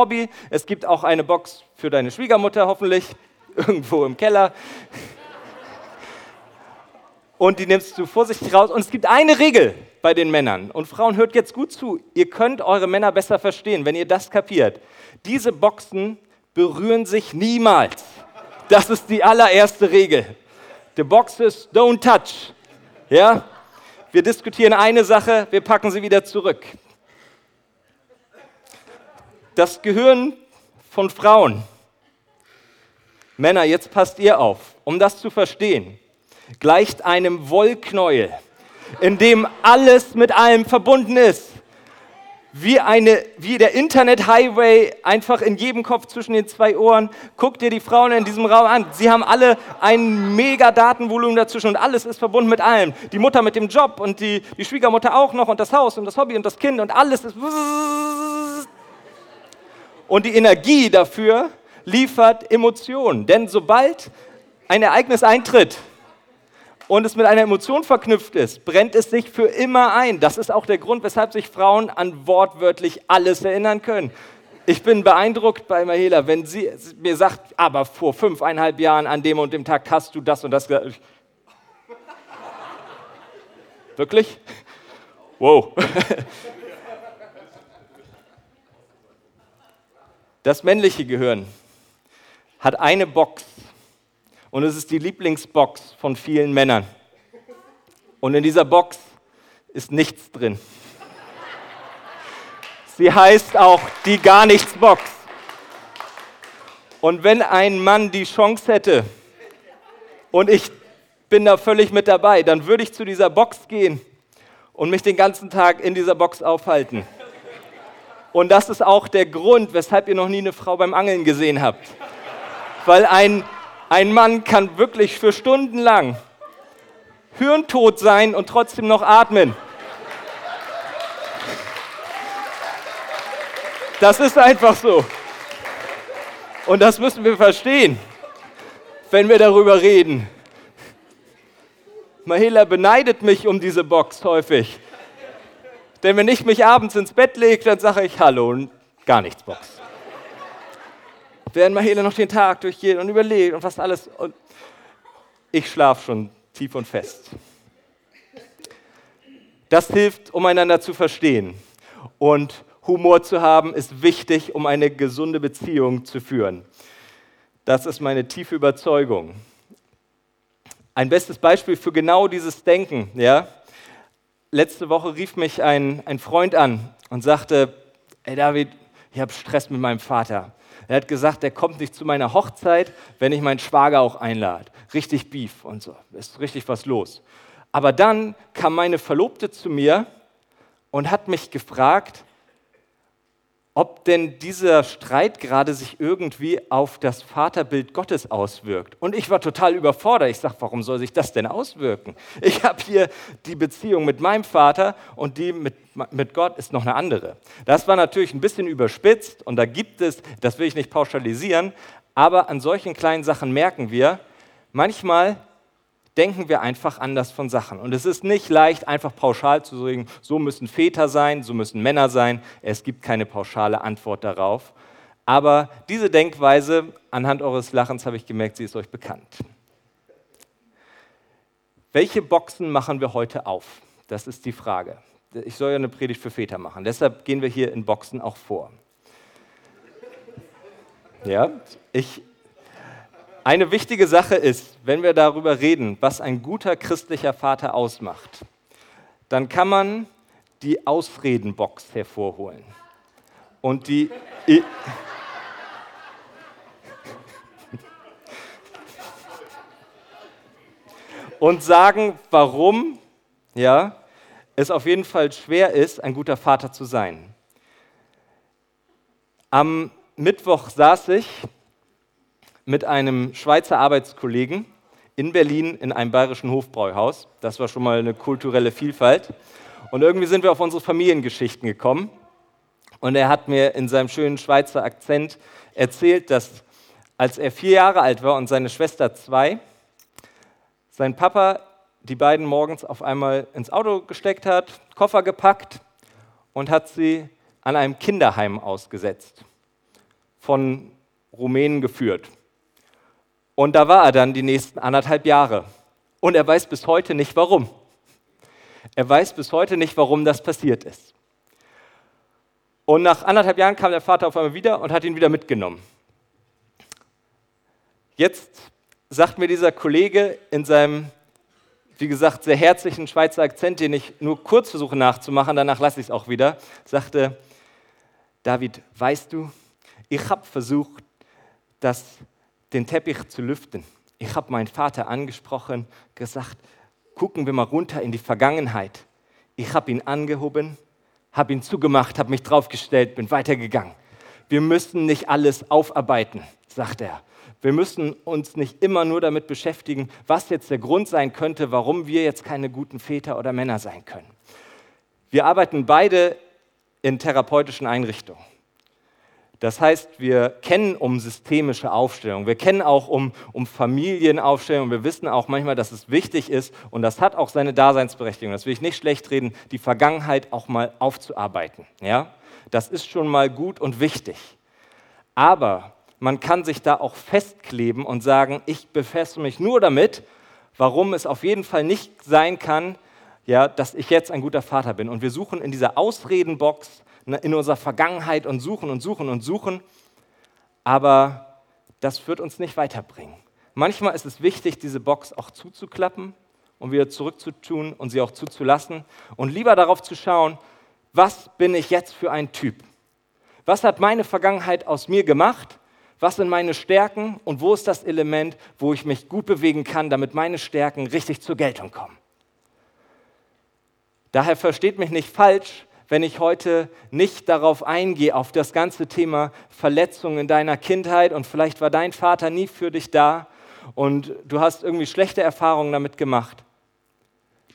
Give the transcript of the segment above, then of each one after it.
Hobby. Es gibt auch eine Box für deine Schwiegermutter hoffentlich, irgendwo im Keller. Und die nimmst du vorsichtig raus. Und es gibt eine Regel bei den Männern. Und Frauen, hört jetzt gut zu. Ihr könnt eure Männer besser verstehen, wenn ihr das kapiert. Diese Boxen berühren sich niemals. Das ist die allererste Regel. The boxes don't touch. Ja? Wir diskutieren eine Sache, wir packen sie wieder zurück. Das Gehirn von Frauen. Männer, jetzt passt ihr auf, um das zu verstehen, gleicht einem Wollknäuel, in dem alles mit allem verbunden ist wie, eine, wie der Internet-Highway einfach in jedem Kopf zwischen den zwei Ohren. Guck dir die Frauen in diesem Raum an. Sie haben alle ein mega Datenvolumen dazwischen und alles ist verbunden mit allem. Die Mutter mit dem Job und die, die Schwiegermutter auch noch und das Haus und das Hobby und das Kind und alles ist. Und die Energie dafür liefert Emotionen. Denn sobald ein Ereignis eintritt, und es mit einer Emotion verknüpft ist, brennt es sich für immer ein. Das ist auch der Grund, weshalb sich Frauen an wortwörtlich alles erinnern können. Ich bin beeindruckt bei Mahela, wenn sie mir sagt, aber vor fünfeinhalb Jahren an dem und dem Tag hast du das und das gesagt. Wirklich? Wow. Das männliche Gehirn hat eine Box und es ist die Lieblingsbox von vielen Männern. Und in dieser Box ist nichts drin. Sie heißt auch die Gar nichts Box. Und wenn ein Mann die Chance hätte, und ich bin da völlig mit dabei, dann würde ich zu dieser Box gehen und mich den ganzen Tag in dieser Box aufhalten. Und das ist auch der Grund, weshalb ihr noch nie eine Frau beim Angeln gesehen habt. Weil ein ein Mann kann wirklich für Stunden lang hirntot sein und trotzdem noch atmen. Das ist einfach so. Und das müssen wir verstehen, wenn wir darüber reden. Mahela beneidet mich um diese Box häufig. Denn wenn ich mich abends ins Bett lege, dann sage ich Hallo und gar nichts Box während Mahele noch den Tag durchgeht und überlegt und was alles. Und ich schlafe schon tief und fest. Das hilft, um einander zu verstehen. Und Humor zu haben ist wichtig, um eine gesunde Beziehung zu führen. Das ist meine tiefe Überzeugung. Ein bestes Beispiel für genau dieses Denken. Ja? Letzte Woche rief mich ein, ein Freund an und sagte, hey David, ich habe Stress mit meinem Vater. Er hat gesagt, er kommt nicht zu meiner Hochzeit, wenn ich meinen Schwager auch einlade. Richtig Beef und so. Ist richtig was los. Aber dann kam meine Verlobte zu mir und hat mich gefragt, ob denn dieser Streit gerade sich irgendwie auf das Vaterbild Gottes auswirkt. Und ich war total überfordert. Ich sage, warum soll sich das denn auswirken? Ich habe hier die Beziehung mit meinem Vater und die mit, mit Gott ist noch eine andere. Das war natürlich ein bisschen überspitzt und da gibt es, das will ich nicht pauschalisieren, aber an solchen kleinen Sachen merken wir, manchmal denken wir einfach anders von Sachen. Und es ist nicht leicht, einfach pauschal zu sagen, so müssen Väter sein, so müssen Männer sein. Es gibt keine pauschale Antwort darauf. Aber diese Denkweise, anhand eures Lachens habe ich gemerkt, sie ist euch bekannt. Welche Boxen machen wir heute auf? Das ist die Frage. Ich soll ja eine Predigt für Väter machen, deshalb gehen wir hier in Boxen auch vor. Ja, ich eine wichtige Sache ist, wenn wir darüber reden, was ein guter christlicher Vater ausmacht, dann kann man die Ausredenbox hervorholen. Und die. und sagen, warum ja, es auf jeden Fall schwer ist, ein guter Vater zu sein. Am Mittwoch saß ich mit einem Schweizer Arbeitskollegen in Berlin in einem bayerischen Hofbräuhaus. Das war schon mal eine kulturelle Vielfalt. Und irgendwie sind wir auf unsere Familiengeschichten gekommen. Und er hat mir in seinem schönen Schweizer Akzent erzählt, dass als er vier Jahre alt war und seine Schwester zwei, sein Papa die beiden morgens auf einmal ins Auto gesteckt hat, Koffer gepackt und hat sie an einem Kinderheim ausgesetzt. von Rumänen geführt. Und da war er dann die nächsten anderthalb Jahre. Und er weiß bis heute nicht warum. Er weiß bis heute nicht, warum das passiert ist. Und nach anderthalb Jahren kam der Vater auf einmal wieder und hat ihn wieder mitgenommen. Jetzt sagt mir dieser Kollege in seinem, wie gesagt, sehr herzlichen Schweizer Akzent, den ich nur kurz versuche nachzumachen, danach lasse ich es auch wieder, sagte, David, weißt du, ich habe versucht, das, den Teppich zu lüften. Ich habe meinen Vater angesprochen, gesagt, gucken wir mal runter in die Vergangenheit. Ich habe ihn angehoben, habe ihn zugemacht, habe mich draufgestellt, bin weitergegangen. Wir müssen nicht alles aufarbeiten, sagt er. Wir müssen uns nicht immer nur damit beschäftigen, was jetzt der Grund sein könnte, warum wir jetzt keine guten Väter oder Männer sein können. Wir arbeiten beide in therapeutischen Einrichtungen. Das heißt, wir kennen um systemische Aufstellung, wir kennen auch um, um Familienaufstellung, wir wissen auch manchmal, dass es wichtig ist und das hat auch seine Daseinsberechtigung. Das will ich nicht schlecht reden, die Vergangenheit auch mal aufzuarbeiten. Ja? Das ist schon mal gut und wichtig. Aber man kann sich da auch festkleben und sagen, ich befesse mich nur damit, warum es auf jeden Fall nicht sein kann, ja, dass ich jetzt ein guter Vater bin. Und wir suchen in dieser Ausredenbox in unserer Vergangenheit und suchen und suchen und suchen, aber das wird uns nicht weiterbringen. Manchmal ist es wichtig, diese Box auch zuzuklappen und wieder zurückzutun und sie auch zuzulassen und lieber darauf zu schauen, was bin ich jetzt für ein Typ? Was hat meine Vergangenheit aus mir gemacht? Was sind meine Stärken und wo ist das Element, wo ich mich gut bewegen kann, damit meine Stärken richtig zur Geltung kommen? Daher versteht mich nicht falsch, wenn ich heute nicht darauf eingehe, auf das ganze Thema Verletzungen in deiner Kindheit und vielleicht war dein Vater nie für dich da und du hast irgendwie schlechte Erfahrungen damit gemacht.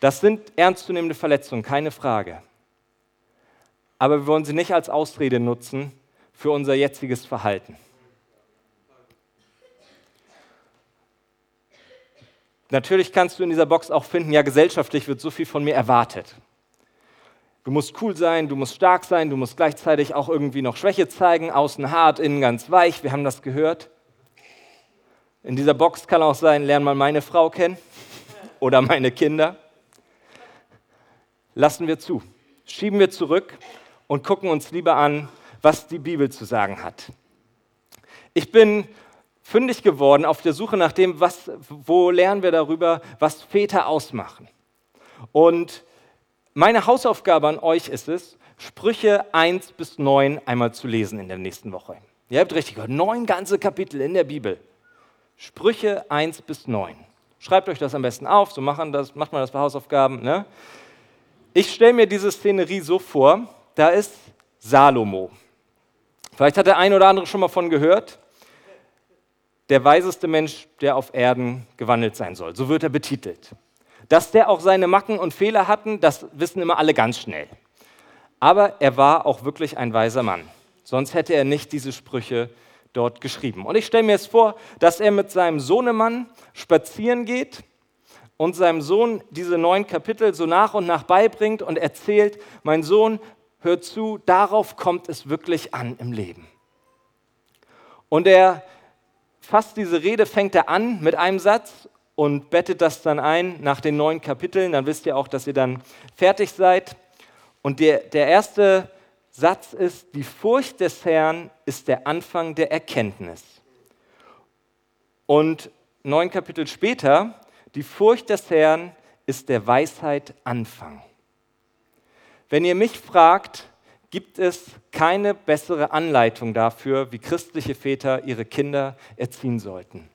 Das sind ernstzunehmende Verletzungen, keine Frage. Aber wir wollen sie nicht als Ausrede nutzen für unser jetziges Verhalten. Natürlich kannst du in dieser Box auch finden, ja, gesellschaftlich wird so viel von mir erwartet. Du musst cool sein, du musst stark sein, du musst gleichzeitig auch irgendwie noch Schwäche zeigen, außen hart, innen ganz weich. Wir haben das gehört. In dieser Box kann auch sein, lern mal meine Frau kennen oder meine Kinder. Lassen wir zu, schieben wir zurück und gucken uns lieber an, was die Bibel zu sagen hat. Ich bin fündig geworden auf der Suche nach dem, was, wo lernen wir darüber, was Väter ausmachen. Und meine Hausaufgabe an euch ist es, Sprüche 1 bis 9 einmal zu lesen in der nächsten Woche. Ihr habt richtig gehört, neun ganze Kapitel in der Bibel. Sprüche 1 bis 9. Schreibt euch das am besten auf, so machen das, macht man das bei Hausaufgaben. Ne? Ich stelle mir diese Szenerie so vor, da ist Salomo. Vielleicht hat der ein oder andere schon mal von gehört. Der weiseste Mensch, der auf Erden gewandelt sein soll. So wird er betitelt. Dass der auch seine Macken und Fehler hatten, das wissen immer alle ganz schnell. Aber er war auch wirklich ein weiser Mann. Sonst hätte er nicht diese Sprüche dort geschrieben. Und ich stelle mir jetzt vor, dass er mit seinem Sohnemann spazieren geht und seinem Sohn diese neun Kapitel so nach und nach beibringt und erzählt, mein Sohn, hör zu, darauf kommt es wirklich an im Leben. Und er fasst diese Rede, fängt er an mit einem Satz und bettet das dann ein nach den neun Kapiteln. Dann wisst ihr auch, dass ihr dann fertig seid. Und der, der erste Satz ist, die Furcht des Herrn ist der Anfang der Erkenntnis. Und neun Kapitel später, die Furcht des Herrn ist der Weisheit Anfang. Wenn ihr mich fragt, gibt es keine bessere Anleitung dafür, wie christliche Väter ihre Kinder erziehen sollten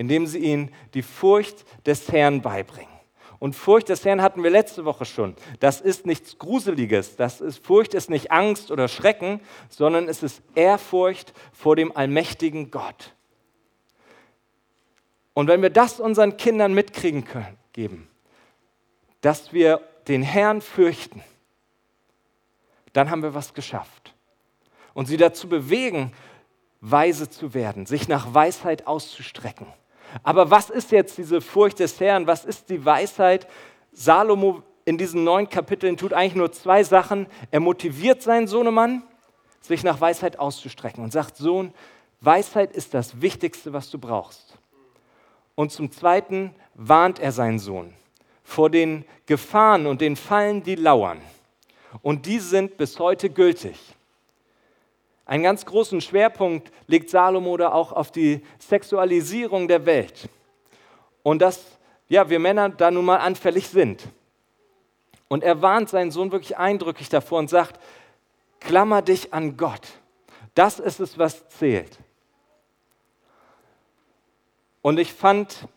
indem sie ihnen die Furcht des Herrn beibringen. Und Furcht des Herrn hatten wir letzte Woche schon. Das ist nichts Gruseliges. Das ist, Furcht ist nicht Angst oder Schrecken, sondern es ist Ehrfurcht vor dem allmächtigen Gott. Und wenn wir das unseren Kindern mitkriegen können, geben, dass wir den Herrn fürchten, dann haben wir was geschafft. Und sie dazu bewegen, weise zu werden, sich nach Weisheit auszustrecken. Aber was ist jetzt diese Furcht des Herrn? Was ist die Weisheit? Salomo in diesen neun Kapiteln tut eigentlich nur zwei Sachen. Er motiviert seinen Sohnemann, sich nach Weisheit auszustrecken und sagt, Sohn, Weisheit ist das Wichtigste, was du brauchst. Und zum Zweiten warnt er seinen Sohn vor den Gefahren und den Fallen, die lauern. Und die sind bis heute gültig. Einen ganz großen Schwerpunkt legt Salomo da auch auf die Sexualisierung der Welt. Und dass ja, wir Männer da nun mal anfällig sind. Und er warnt seinen Sohn wirklich eindrücklich davor und sagt, klammer dich an Gott. Das ist es, was zählt. Und ich fand,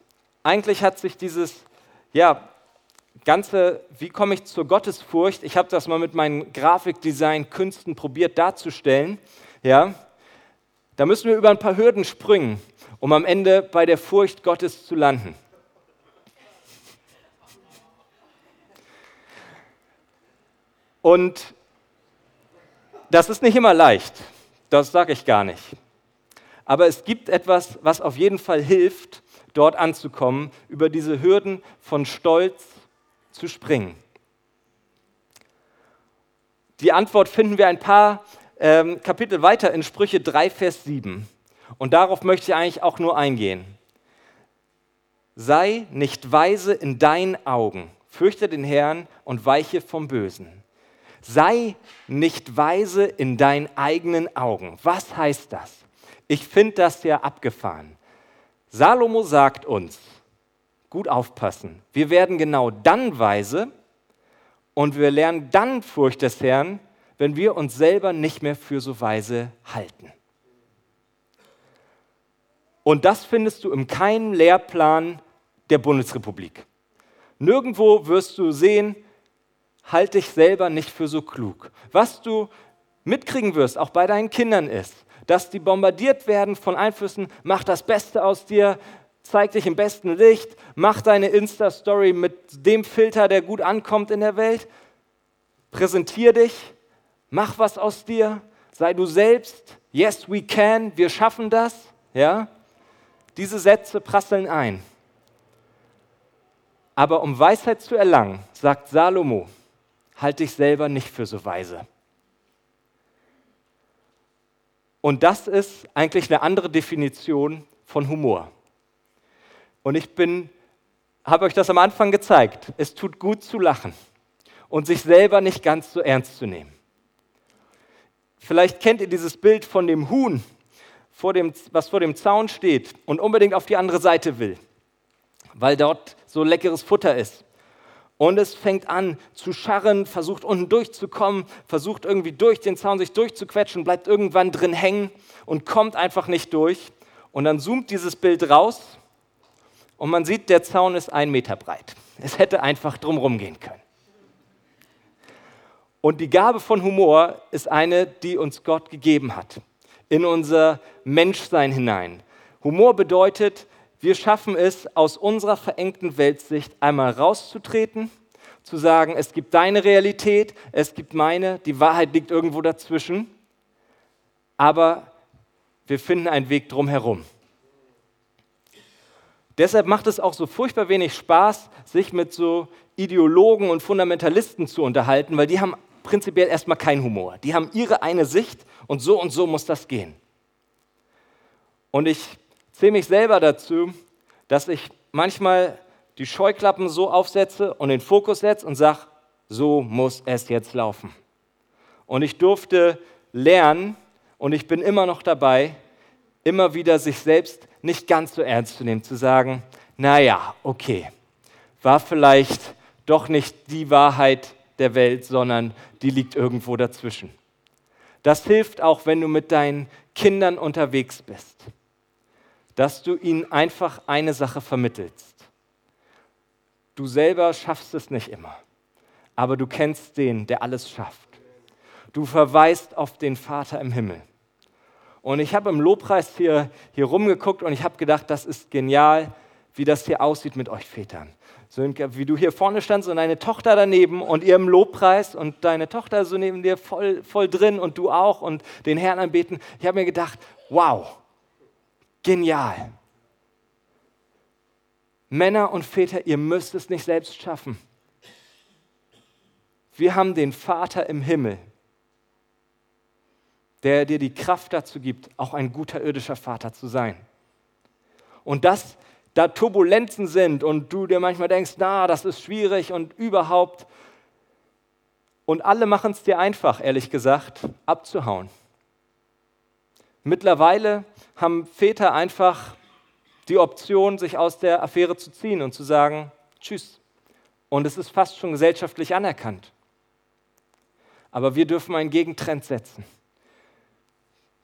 eigentlich hat sich dieses, ja, ganze, wie komme ich zur Gottesfurcht, ich habe das mal mit meinen Grafikdesign-Künsten probiert darzustellen, ja, da müssen wir über ein paar Hürden springen, um am Ende bei der Furcht Gottes zu landen. Und das ist nicht immer leicht, das sage ich gar nicht. Aber es gibt etwas, was auf jeden Fall hilft, dort anzukommen, über diese Hürden von Stolz zu springen. Die Antwort finden wir ein paar ähm, Kapitel weiter in Sprüche 3, Vers 7. Und darauf möchte ich eigentlich auch nur eingehen. Sei nicht weise in deinen Augen, fürchte den Herrn und weiche vom Bösen. Sei nicht weise in deinen eigenen Augen. Was heißt das? Ich finde das ja abgefahren. Salomo sagt uns, gut aufpassen, wir werden genau dann weise und wir lernen dann Furcht des Herrn, wenn wir uns selber nicht mehr für so weise halten. Und das findest du in keinem Lehrplan der Bundesrepublik. Nirgendwo wirst du sehen, halt dich selber nicht für so klug. Was du mitkriegen wirst, auch bei deinen Kindern ist, dass die bombardiert werden von Einflüssen, mach das Beste aus dir, zeig dich im besten Licht, mach deine Insta-Story mit dem Filter, der gut ankommt in der Welt, präsentier dich, mach was aus dir, sei du selbst, yes we can, wir schaffen das, ja? Diese Sätze prasseln ein. Aber um Weisheit zu erlangen, sagt Salomo, halt dich selber nicht für so weise. Und das ist eigentlich eine andere Definition von Humor. Und ich bin, habe euch das am Anfang gezeigt. Es tut gut zu lachen und sich selber nicht ganz so ernst zu nehmen. Vielleicht kennt ihr dieses Bild von dem Huhn, vor dem, was vor dem Zaun steht und unbedingt auf die andere Seite will, weil dort so leckeres Futter ist. Und es fängt an zu scharren, versucht unten durchzukommen, versucht irgendwie durch den Zaun sich durchzuquetschen, bleibt irgendwann drin hängen und kommt einfach nicht durch. Und dann zoomt dieses Bild raus und man sieht, der Zaun ist ein Meter breit. Es hätte einfach drumherum gehen können. Und die Gabe von Humor ist eine, die uns Gott gegeben hat, in unser Menschsein hinein. Humor bedeutet, wir schaffen es, aus unserer verengten Weltsicht einmal rauszutreten, zu sagen, es gibt deine Realität, es gibt meine, die Wahrheit liegt irgendwo dazwischen, aber wir finden einen Weg drumherum. Deshalb macht es auch so furchtbar wenig Spaß, sich mit so Ideologen und Fundamentalisten zu unterhalten, weil die haben prinzipiell erstmal keinen Humor. Die haben ihre eine Sicht und so und so muss das gehen. Und ich zähle mich selber dazu, dass ich manchmal die Scheuklappen so aufsetze und den Fokus setze und sage, so muss es jetzt laufen. Und ich durfte lernen und ich bin immer noch dabei, immer wieder sich selbst nicht ganz so ernst zu nehmen, zu sagen, naja, okay, war vielleicht doch nicht die Wahrheit der Welt, sondern die liegt irgendwo dazwischen. Das hilft auch, wenn du mit deinen Kindern unterwegs bist dass du ihnen einfach eine Sache vermittelst. Du selber schaffst es nicht immer, aber du kennst den, der alles schafft. Du verweist auf den Vater im Himmel. Und ich habe im Lobpreis hier, hier rumgeguckt und ich habe gedacht, das ist genial, wie das hier aussieht mit euch Vätern. So, wie du hier vorne standst und deine Tochter daneben und ihr im Lobpreis und deine Tochter so neben dir voll, voll drin und du auch und den Herrn anbeten. Ich habe mir gedacht, wow, Genial. Männer und Väter, ihr müsst es nicht selbst schaffen. Wir haben den Vater im Himmel, der dir die Kraft dazu gibt, auch ein guter irdischer Vater zu sein. Und dass da Turbulenzen sind und du dir manchmal denkst, na, das ist schwierig und überhaupt. Und alle machen es dir einfach, ehrlich gesagt, abzuhauen. Mittlerweile haben Väter einfach die Option, sich aus der Affäre zu ziehen und zu sagen, tschüss. Und es ist fast schon gesellschaftlich anerkannt. Aber wir dürfen einen Gegentrend setzen.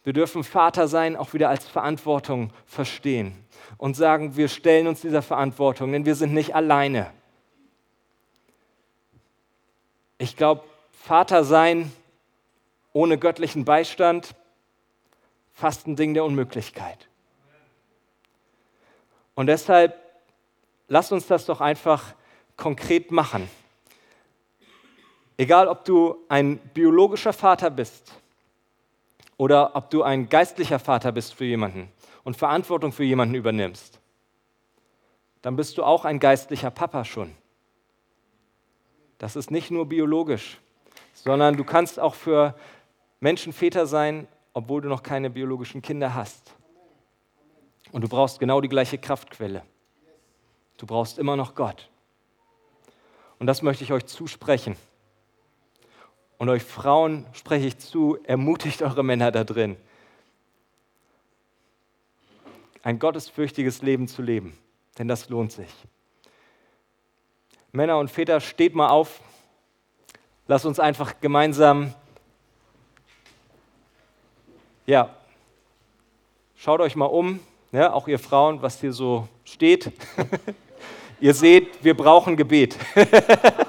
Wir dürfen Vater sein auch wieder als Verantwortung verstehen und sagen, wir stellen uns dieser Verantwortung, denn wir sind nicht alleine. Ich glaube, Vater sein ohne göttlichen Beistand, fast ein Ding der Unmöglichkeit. Und deshalb lass uns das doch einfach konkret machen. Egal, ob du ein biologischer Vater bist oder ob du ein geistlicher Vater bist für jemanden und Verantwortung für jemanden übernimmst, dann bist du auch ein geistlicher Papa schon. Das ist nicht nur biologisch, sondern du kannst auch für Menschen Väter sein, obwohl du noch keine biologischen Kinder hast. Und du brauchst genau die gleiche Kraftquelle. Du brauchst immer noch Gott. Und das möchte ich euch zusprechen. Und euch Frauen spreche ich zu, ermutigt eure Männer da drin, ein gottesfürchtiges Leben zu leben, denn das lohnt sich. Männer und Väter, steht mal auf. Lass uns einfach gemeinsam, ja, schaut euch mal um ja, auch ihr Frauen, was hier so steht. ihr seht, wir brauchen Gebet.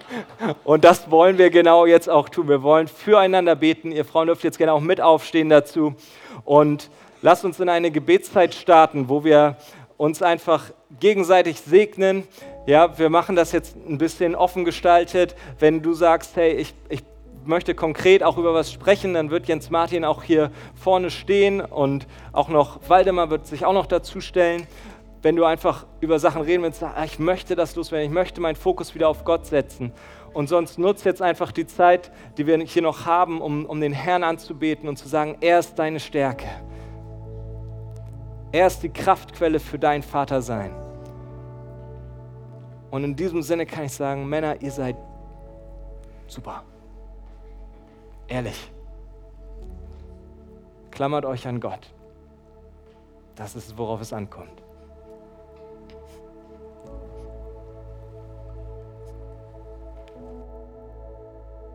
Und das wollen wir genau jetzt auch tun. Wir wollen füreinander beten. Ihr Frauen dürft jetzt gerne auch mit aufstehen dazu. Und lasst uns in eine Gebetszeit starten, wo wir uns einfach gegenseitig segnen. Ja, wir machen das jetzt ein bisschen offen gestaltet. Wenn du sagst, hey, ich, ich möchte konkret auch über was sprechen, dann wird Jens Martin auch hier vorne stehen und auch noch Waldemar wird sich auch noch dazu stellen. Wenn du einfach über Sachen reden willst, sag, ah, ich möchte das loswerden, ich möchte meinen Fokus wieder auf Gott setzen. Und sonst nutzt jetzt einfach die Zeit, die wir hier noch haben, um, um den Herrn anzubeten und zu sagen, er ist deine Stärke. Er ist die Kraftquelle für dein Vatersein. Und in diesem Sinne kann ich sagen, Männer, ihr seid super. Ehrlich. Klammert euch an Gott. Das ist, worauf es ankommt.